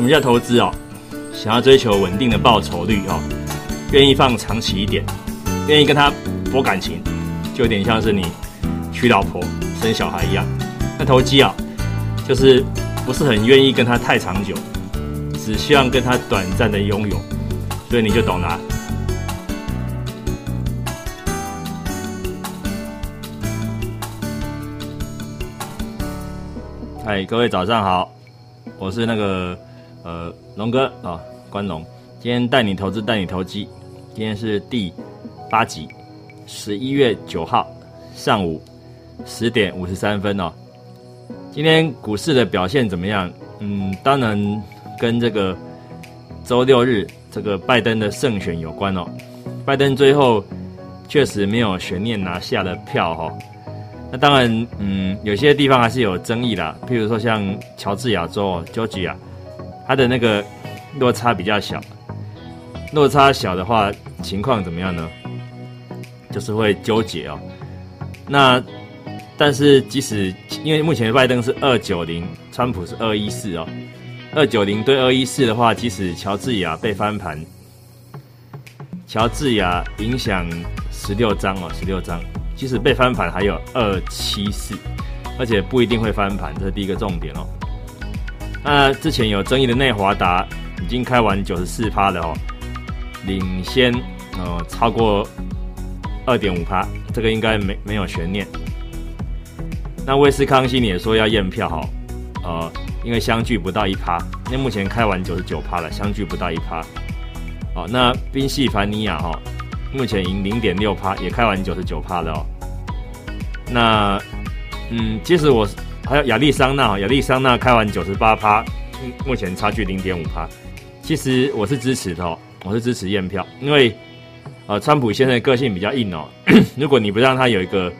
什么叫投资哦？想要追求稳定的报酬率哦，愿意放长期一点，愿意跟他博感情，就有点像是你娶老婆生小孩一样。那投机啊，就是不是很愿意跟他太长久，只希望跟他短暂的拥有，所以你就懂了。嗨，各位早上好，我是那个呃龙哥啊，关龙。今天带你投资，带你投机。今天是第八集，十一月九号上午十点五十三分哦。今天股市的表现怎么样？嗯，当然跟这个周六日这个拜登的胜选有关哦。拜登最后确实没有悬念拿下了票哈。那当然，嗯，有些地方还是有争议啦。譬如说像乔治亚州 （Georgia），它的那个落差比较小。落差小的话，情况怎么样呢？就是会纠结哦。那但是即使因为目前拜登是二九零，川普是二一四哦。二九零对二一四的话，即使乔治亚被翻盘，乔治亚影响十六张哦，十六张。即使被翻盘，还有二七四，而且不一定会翻盘，这是第一个重点哦。那之前有争议的内华达已经开完九十四趴了哦，领先呃超过二点五趴，这个应该没没有悬念。那威斯康星也说要验票哈，呃，因为相距不到一趴，那目前开完九十九趴了，相距不到一趴。哦，那宾夕凡尼亚哈。目前赢零点六趴，也开完九十九趴了哦。那，嗯，即使我还有亚利桑那，亚利桑那开完九十八趴，目前差距零点五趴。其实我是支持的哦，我是支持验票，因为，呃，川普现在个性比较硬哦。如果你不让他有一个，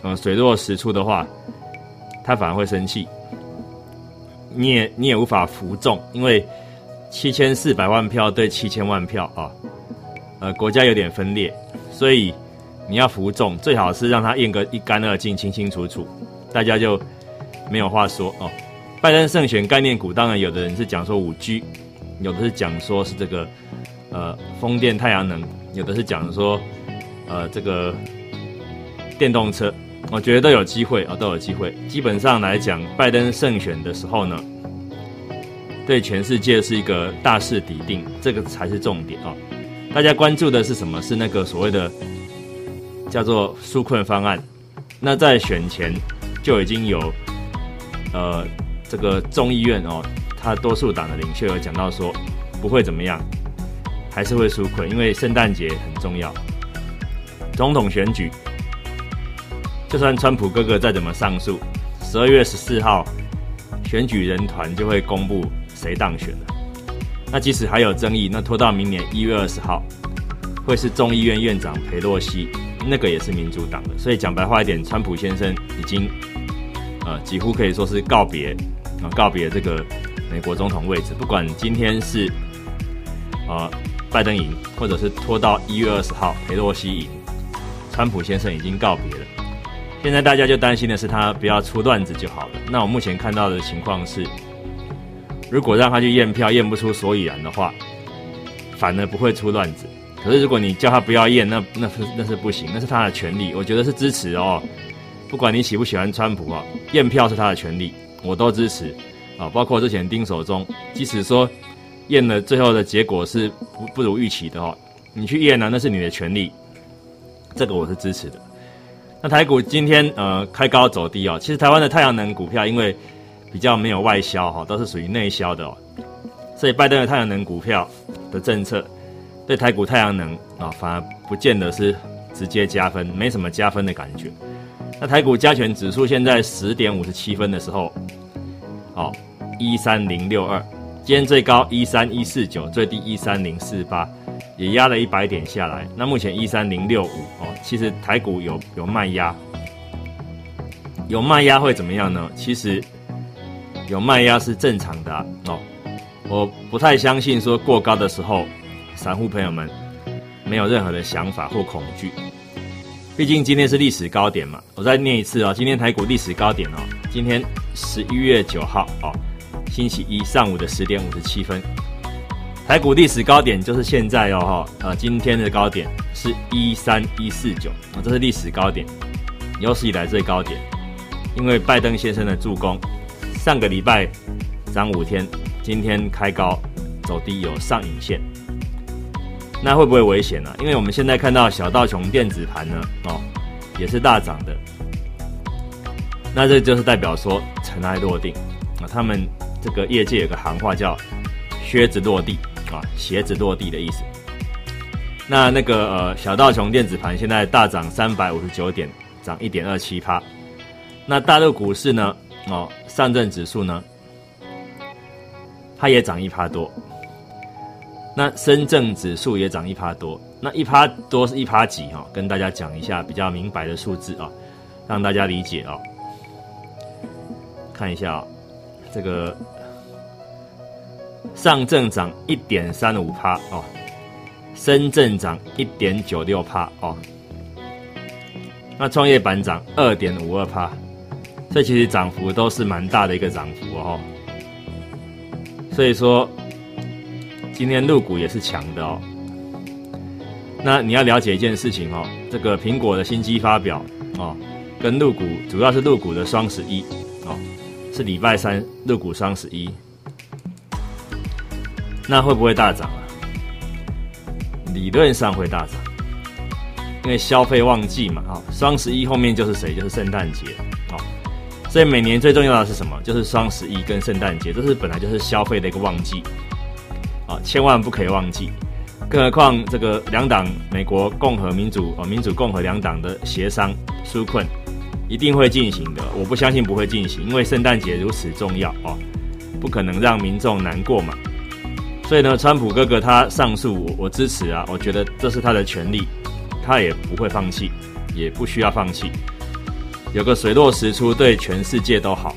呃，水落石出的话，他反而会生气。你也你也无法服众，因为七千四百万票对七千万票啊。呃，国家有点分裂，所以你要服众，最好是让他验个一干二净、清清楚楚，大家就没有话说哦。拜登胜选概念股，当然有的人是讲说五 G，有的是讲说是这个呃风电、太阳能，有的是讲说呃这个电动车，我觉得都有机会啊，都有机会。基本上来讲，拜登胜选的时候呢，对全世界是一个大势已定，这个才是重点啊。大家关注的是什么？是那个所谓的叫做纾困方案。那在选前就已经有呃这个众议院哦，他多数党的领袖有讲到说不会怎么样，还是会纾困，因为圣诞节很重要。总统选举，就算川普哥哥再怎么上诉，十二月十四号选举人团就会公布谁当选了。那即使还有争议，那拖到明年一月二十号，会是众议院院长佩洛西，那个也是民主党的。所以讲白话一点，川普先生已经，呃，几乎可以说是告别，啊，告别这个美国总统位置。不管今天是，啊，拜登赢，或者是拖到一月二十号佩洛西赢，川普先生已经告别了。现在大家就担心的是他不要出乱子就好了。那我目前看到的情况是。如果让他去验票，验不出所以然的话，反而不会出乱子。可是如果你叫他不要验，那那是那是不行，那是他的权利。我觉得是支持哦。不管你喜不喜欢川普啊，验票是他的权利，我都支持啊。包括之前丁守中，即使说验了最后的结果是不不如预期的哦，你去验呢，那是你的权利，这个我是支持的。那台股今天呃开高走低哦，其实台湾的太阳能股票因为。比较没有外销哈，都是属于内销的哦。所以拜登的太阳能股票的政策，对台股太阳能啊，反而不见得是直接加分，没什么加分的感觉。那台股加权指数现在十点五十七分的时候，哦，一三零六二，今天最高一三一四九，最低一三零四八，也压了一百点下来。那目前一三零六五哦，其实台股有有卖压，有卖压会怎么样呢？其实。有卖压是正常的哦，我不太相信说过高的时候，散户朋友们没有任何的想法或恐惧。毕竟今天是历史高点嘛，我再念一次哦，今天台股历史高点哦，今天十一月九号哦，星期一上午的十点五十七分。台股历史高点就是现在哦哈，呃，今天的高点是一三一四九啊，这是历史高点，有史以来最高点。因为拜登先生的助攻，上个礼拜涨五天，今天开高走低有上影线，那会不会危险呢？因为我们现在看到小道琼电子盘呢，哦，也是大涨的，那这就是代表说尘埃落定啊，他们这个业界有个行话叫靴子落地。啊，鞋子落地的意思。那那个呃，小道琼电子盘现在大涨三百五十九点，涨一点二七趴。那大陆股市呢？哦，上证指数呢，它也涨一趴多。那深圳指数也涨一趴多。那一趴多是一趴几？哈，跟大家讲一下比较明白的数字啊，让大家理解啊。看一下啊，这个。上证涨一点三五趴哦，深圳涨一点九六趴哦，那创业板涨二点五二趴，这其实涨幅都是蛮大的一个涨幅哦。所以说，今天入股也是强的哦。那你要了解一件事情哦，这个苹果的新机发表哦，跟入股主要是入股的双十一哦，是礼拜三入股双十一。那会不会大涨啊？理论上会大涨，因为消费旺季嘛，啊，双十一后面就是谁？就是圣诞节，哦，所以每年最重要的是什么？就是双十一跟圣诞节，这是本来就是消费的一个旺季，啊，千万不可以忘记。更何况这个两党，美国共和民主，哦，民主共和两党的协商纾困一定会进行的，我不相信不会进行，因为圣诞节如此重要，哦，不可能让民众难过嘛。所以呢，川普哥哥他上诉，我我支持啊，我觉得这是他的权利，他也不会放弃，也不需要放弃，有个水落石出，对全世界都好。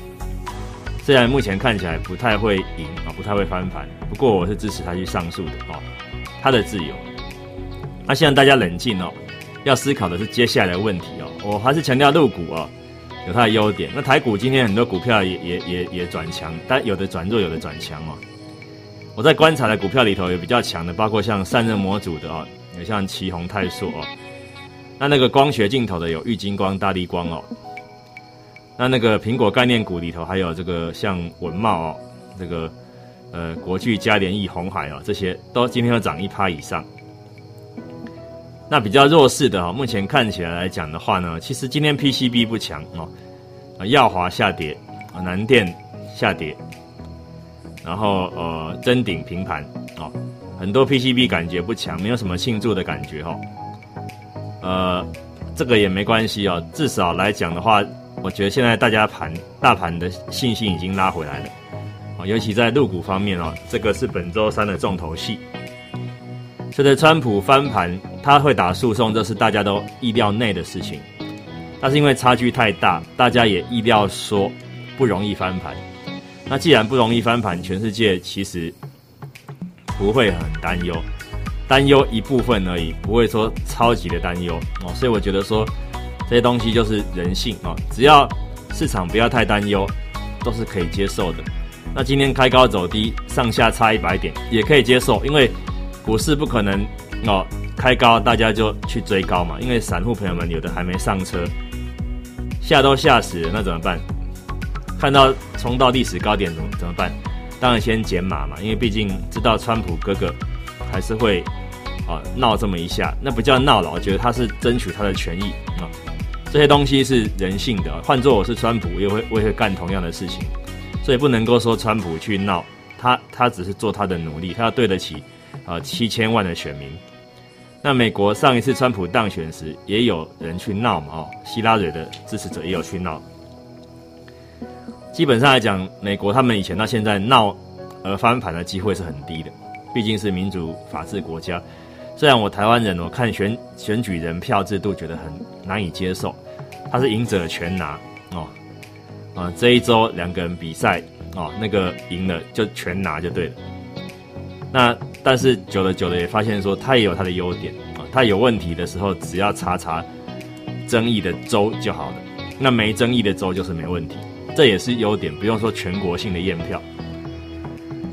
虽然目前看起来不太会赢啊，不太会翻盘，不过我是支持他去上诉的哦，他的自由。那希望大家冷静哦，要思考的是接下来的问题哦。我还是强调入股哦，有它的优点。那台股今天很多股票也也也也转强，但有的转弱，有的转强哦。我在观察的股票里头有比较强的，包括像散热模组的哦，有像旗宏泰硕哦。那那个光学镜头的有玉金光、大力光哦。那那个苹果概念股里头还有这个像文茂哦，这个呃国巨、嘉联益、红海哦，这些都今天要涨一趴以上。那比较弱势的哈，目前看起来来讲的话呢，其实今天 PCB 不强哦，啊耀华下跌，啊南电下跌。然后呃，真顶平盘哦，很多 PCB 感觉不强，没有什么庆祝的感觉哈。呃，这个也没关系哦，至少来讲的话，我觉得现在大家盘大盘的信心已经拉回来了，啊，尤其在入股方面哦，这个是本周三的重头戏。这个川普翻盘，他会打诉讼，这是大家都意料内的事情。但是因为差距太大，大家也意料说不容易翻盘。那既然不容易翻盘，全世界其实不会很担忧，担忧一部分而已，不会说超级的担忧哦。所以我觉得说这些东西就是人性啊，只要市场不要太担忧，都是可以接受的。那今天开高走低，上下差一百点也可以接受，因为股市不可能哦开高大家就去追高嘛，因为散户朋友们有的还没上车，吓都吓死了，那怎么办？看到冲到历史高点怎么怎么办？当然先减码嘛，因为毕竟知道川普哥哥还是会啊闹这么一下，那不叫闹了，我觉得他是争取他的权益啊。这些东西是人性的，换做我是川普，也会我也会干同样的事情，所以不能够说川普去闹，他他只是做他的努力，他要对得起啊七千万的选民。那美国上一次川普当选时，也有人去闹嘛，哦，希拉蕊的支持者也有去闹。基本上来讲，美国他们以前到现在闹而翻盘的机会是很低的，毕竟是民主法治国家。虽然我台湾人，我看选选举人票制度觉得很难以接受，他是赢者全拿哦，啊这一周两个人比赛哦，那个赢了就全拿就对了。那但是久了久了也发现说，他也有他的优点啊，他有问题的时候只要查查争议的州就好了，那没争议的州就是没问题。这也是优点，不用说全国性的验票。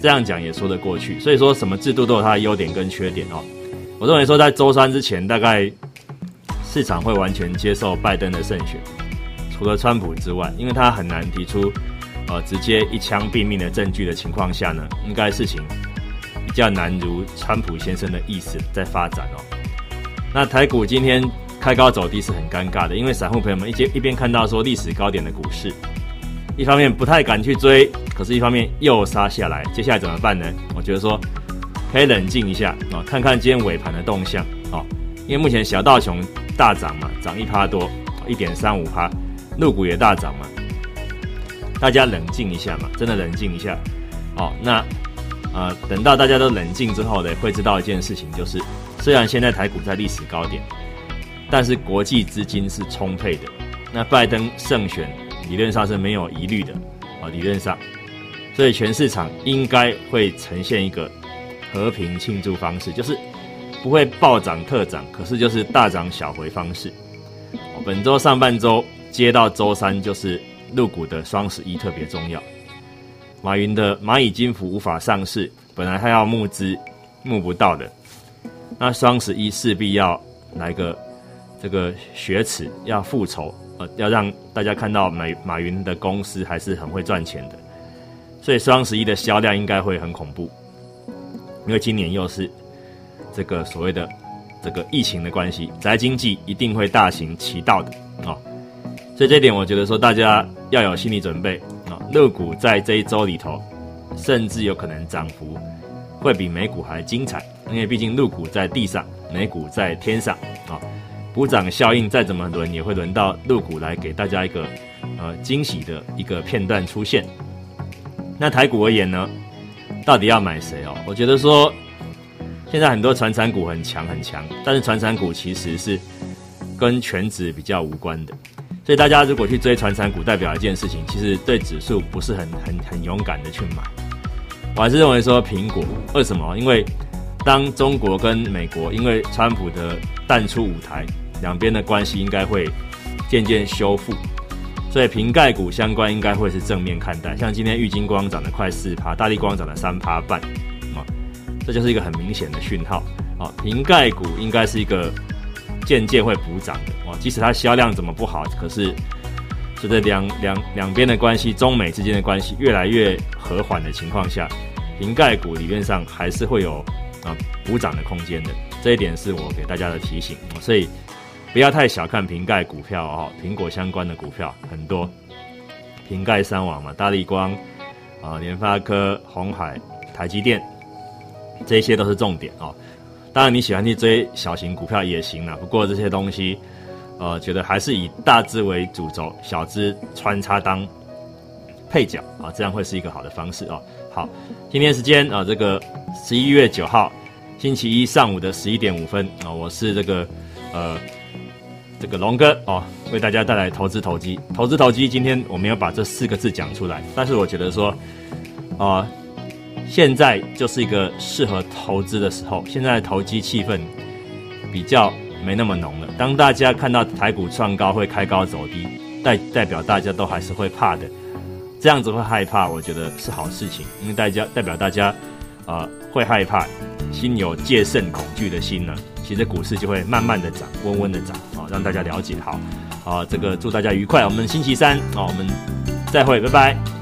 这样讲也说得过去。所以说什么制度都有它的优点跟缺点哦。我认为说在周三之前，大概市场会完全接受拜登的胜选，除了川普之外，因为他很难提出呃直接一枪毙命的证据的情况下呢，应该事情比较难如川普先生的意思在发展哦。那台股今天。开高走低是很尴尬的，因为散户朋友们一边一边看到说历史高点的股市，一方面不太敢去追，可是一方面又杀下来，接下来怎么办呢？我觉得说可以冷静一下啊，看看今天尾盘的动向啊，因为目前小道琼大涨嘛，涨一趴多，一点三五趴，陆股也大涨嘛，大家冷静一下嘛，真的冷静一下哦。那呃，等到大家都冷静之后呢，会知道一件事情，就是虽然现在台股在历史高点。但是国际资金是充沛的，那拜登胜选理论上是没有疑虑的啊，理论上，所以全市场应该会呈现一个和平庆祝方式，就是不会暴涨特涨，可是就是大涨小回方式。本周上半周接到周三就是入股的双十一特别重要，马云的蚂蚁金服无法上市，本来他要募资募不到的，那双十一势必要来个。这个雪耻要复仇，呃，要让大家看到马马云的公司还是很会赚钱的，所以双十一的销量应该会很恐怖，因为今年又是这个所谓的这个疫情的关系，宅经济一定会大行其道的啊，所以这点我觉得说大家要有心理准备啊，乐股在这一周里头，甚至有可能涨幅会比美股还精彩，因为毕竟陆股在地上，美股在天上啊。补涨效应再怎么轮，也会轮到入股来给大家一个呃惊喜的一个片段出现。那台股而言呢，到底要买谁哦？我觉得说，现在很多传产股很强很强，但是传产股其实是跟全指比较无关的。所以大家如果去追传产股，代表一件事情，其实对指数不是很很很勇敢的去买。我还是认为说苹果为什么？因为当中国跟美国因为川普的淡出舞台。两边的关系应该会渐渐修复，所以瓶盖股相关应该会是正面看待。像今天玉金光涨了快四趴，大力光涨了三趴半，这就是一个很明显的讯号。啊，瓶盖股应该是一个渐渐会补涨的。哇，即使它销量怎么不好，可是就在两两两边的关系，中美之间的关系越来越和缓的情况下，瓶盖股理论上还是会有啊补涨的空间的。这一点是我给大家的提醒。所以。不要太小看瓶盖股票哦，苹果相关的股票很多，瓶盖三网嘛，大力光啊，联发科、红海、台积电，这些都是重点哦。当然你喜欢去追小型股票也行了，不过这些东西，呃，觉得还是以大资为主轴，小资穿插当配角啊，这样会是一个好的方式哦。好，今天时间啊，这个十一月九号星期一上午的十一点五分啊，我是这个呃。这个龙哥哦，为大家带来投资投机，投资投机。今天我没有把这四个字讲出来，但是我觉得说，啊，现在就是一个适合投资的时候。现在投机气氛比较没那么浓了。当大家看到台股创高会开高走低，代代表大家都还是会怕的。这样子会害怕，我觉得是好事情，因为大家代表大家啊会害怕，心有戒慎恐惧的心呢。其实股市就会慢慢的涨，温温的涨啊，让大家了解好，啊，这个祝大家愉快，我们星期三啊，我们再会，拜拜。